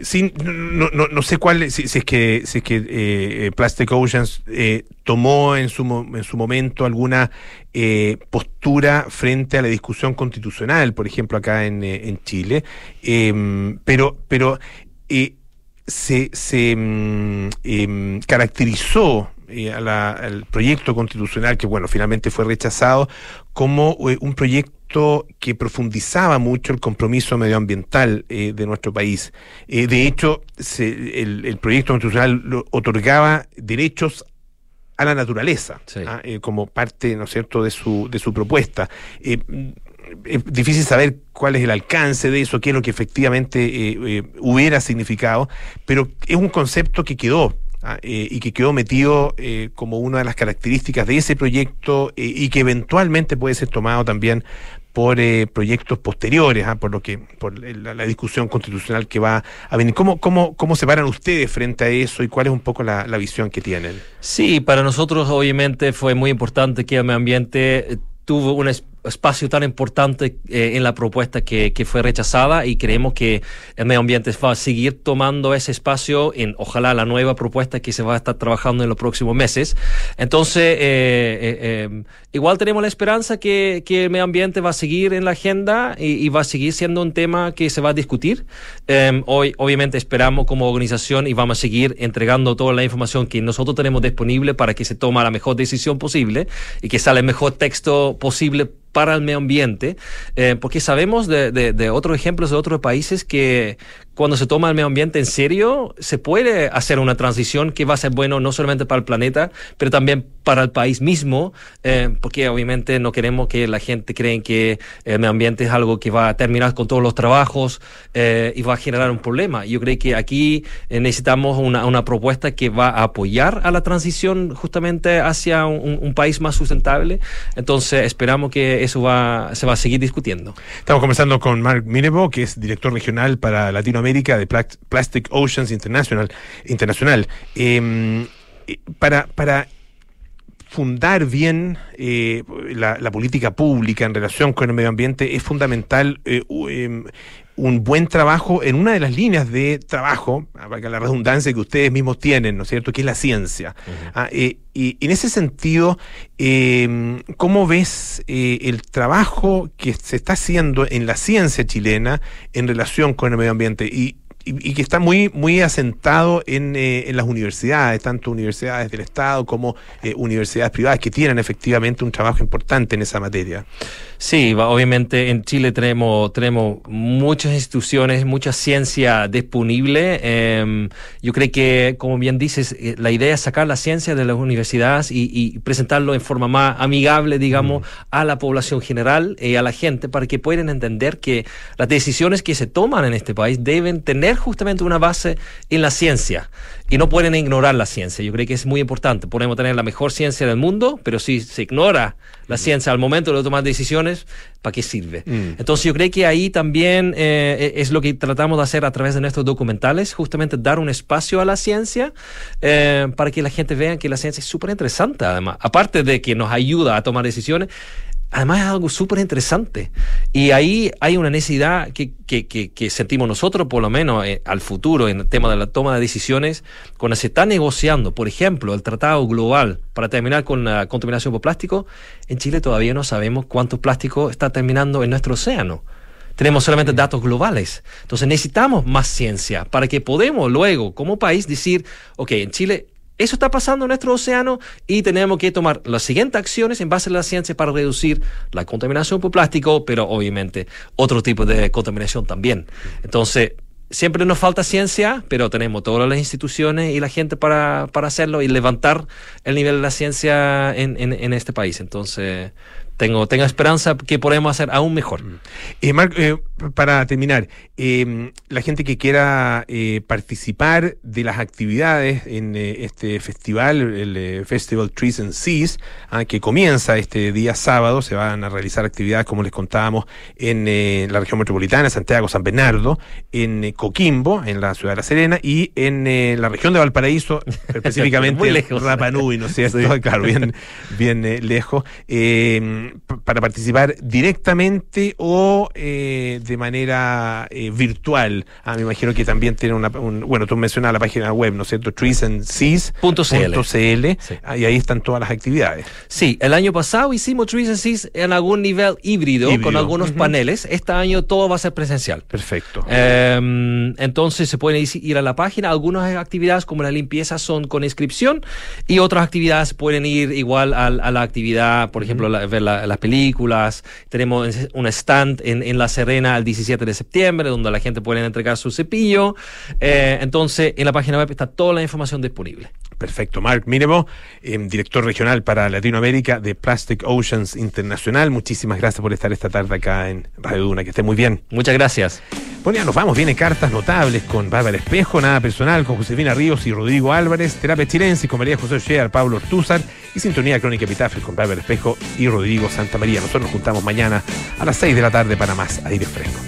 Sin, no, no, no sé cuál, si, es que, si es que eh, Plastic Oceans eh, tomó en su, en su momento alguna eh, postura frente a la discusión constitucional, por ejemplo, acá en, eh, en Chile, Em, pero, pero eh, se, se mm, em, caracterizó eh, a la- al proyecto constitucional, que bueno, finalmente fue rechazado, como eh, un proyecto que profundizaba mucho el compromiso medioambiental eh, de nuestro país. Eh, de hecho, se- el, el proyecto constitucional lo- otorgaba derechos a la naturaleza ¿ah? Eh, como parte, ¿no es cierto?, de su, de su propuesta. Es difícil saber cuál es el alcance de eso, qué es lo que efectivamente eh, eh, hubiera significado, pero es un concepto que quedó eh, y que quedó metido eh, como una de las características de ese proyecto eh, y que eventualmente puede ser tomado también por eh, proyectos posteriores, ah, por lo que por la, la discusión constitucional que va a venir. ¿Cómo, cómo, ¿Cómo se paran ustedes frente a eso y cuál es un poco la, la visión que tienen? Sí, para nosotros obviamente fue muy importante que el medio ambiente eh, tuvo un es- espacio tan importante eh, en la propuesta que, que fue rechazada y creemos que el medio ambiente va a seguir tomando ese espacio en ojalá la nueva propuesta que se va a estar trabajando en los próximos meses. Entonces, eh, eh, eh, igual tenemos la esperanza que, el medio ambiente va a seguir en la agenda y, va a seguir siendo un tema que se va a discutir. Eh, hoy, obviamente, esperamos como organización y vamos a seguir entregando toda la información que nosotros tenemos disponible para que se tome la mejor decisión posible y que sale el mejor texto posible para el medio ambiente, eh, porque sabemos de otros ejemplos de otros países que cuando se toma el medio ambiente en serio, se puede hacer una transición que va a ser bueno no solamente para el planeta, pero también para el país mismo, eh, porque obviamente no queremos que la gente cree que el medio ambiente es algo que va a terminar con todos los trabajos eh, y va a generar un problema. Yo creo que aquí eh, necesitamos una, una propuesta que va a apoyar a la transición justamente hacia un, un país más sustentable. Entonces esperamos que eso va, se va a seguir discutiendo. Estamos conversando con Mark Minebo, que es director regional para Latinoamérica de Plac- Plastic Oceans International. internacional. Eh, para, para fundar bien eh, la, la política pública en relación con el medio ambiente es fundamental eh, em, un buen trabajo en una de las líneas de trabajo, para la redundancia que ustedes mismos tienen, ¿no es cierto?, que es la ciencia. Ah, eh, y en ese sentido, eh, ¿cómo ves eh, el trabajo que se está haciendo en la ciencia chilena en relación con el medio ambiente? Y, y- y que está muy, muy asentado en, eh, en las universidades, tanto universidades del Estado como eh, universidades privadas, que tienen efectivamente un trabajo importante en esa materia. Sí, obviamente en Chile tenemos, tenemos muchas instituciones, mucha ciencia disponible. Em, yo creo que, como bien dices, eh, la idea es sacar la ciencia de las universidades y, y presentarlo en forma más amigable, digamos, a la población general y a la gente para que puedan entender que las decisiones que se toman en este país deben tener justamente una base en la ciencia y no pueden ignorar la ciencia. Yo creo que es muy importante. Podemos tener la mejor ciencia del mundo, pero si se ignora la ciencia al momento de tomar decisiones, ¿para qué sirve? Entonces yo creo que ahí también eh, es lo que tratamos de hacer a través de nuestros documentales, justamente dar un espacio a la ciencia eh, para que la gente vea que la ciencia es súper interesante, además. Aparte de que nos ayuda a tomar decisiones, además es algo súper interesante. Y ahí hay una necesidad que, que, que, que sentimos nosotros, por lo menos eh, al futuro, en el tema de la toma de decisiones, cuando se está negociando, por ejemplo, el tratado global para terminar con la contaminación por plástico, en Chile todavía no sabemos cuánto plástico está terminando en nuestro océano. Tenemos solamente datos globales. Entonces necesitamos más ciencia para que podamos luego, como país, decir, ok, en Chile eso está pasando en nuestro océano y tenemos que tomar las siguientes acciones en base a la ciencia para reducir la contaminación por plástico, pero obviamente otro tipo de contaminación también. Entonces, siempre nos falta ciencia, pero tenemos todas las instituciones y la gente para, para hacerlo y levantar el nivel de la ciencia en, en, en este país. Entonces, tengo, tengo esperanza que podemos hacer aún mejor. Eh, Marc, eh, para terminar, eh, la gente que quiera eh, participar de las actividades en eh, este festival, el Festival Trees and Seas, ah, que comienza este día sábado, se van a realizar actividades, como les contábamos, en la región metropolitana, Santiago, San Bernardo, en Coquimbo, en la ciudad de La Serena, y en la región de Valparaíso, específicamente Muy en lejos. Rapa Nui, ¿no es cierto? Sí. Claro, bien, bien lejos. Eh, p- para participar directamente o eh, de manera eh, virtual. Ah, me imagino que también tiene una, un- bueno, tú mencionas la página web, ¿no es cierto? treesandseas.cl. Ah, y ahí están todas las actividades. Sí, el año pasado hicimos Trees and Seas en algún nivel híbrido, Híbrido. con algunos paneles. Este año todo va a ser presencial. Perfecto. Em, entonces se pueden ir- a la página. Algunas actividades como la limpieza son con inscripción y otras actividades pueden ir igual al- a, la actividad, por ejemplo, la- ver la- las películas. Tenemos un stand en, en La Serena el 17 de septiembre donde la gente puede entregar su cepillo. Eh, entonces en la página web está toda la información disponible. Perfecto. Mark Mínimo, eh, director regional para Latinoamérica de Plastic Oceans Internacional. Muchísimas gracias por estar esta tarde acá en Radio Duna. Que esté muy bien. Muchas gracias. Bueno, ya nos vamos. Viene cartas notables con Bárbara Espejo, nada personal con Josefina Ríos y Rodrigo Álvarez, terapia chilensis con María José Ochear, Pablo Ortúzar y sintonía crónica epitafios con Bárbara Espejo y Rodrigo Santa María. Nosotros nos juntamos mañana a las 6 de la tarde para más aire fresco.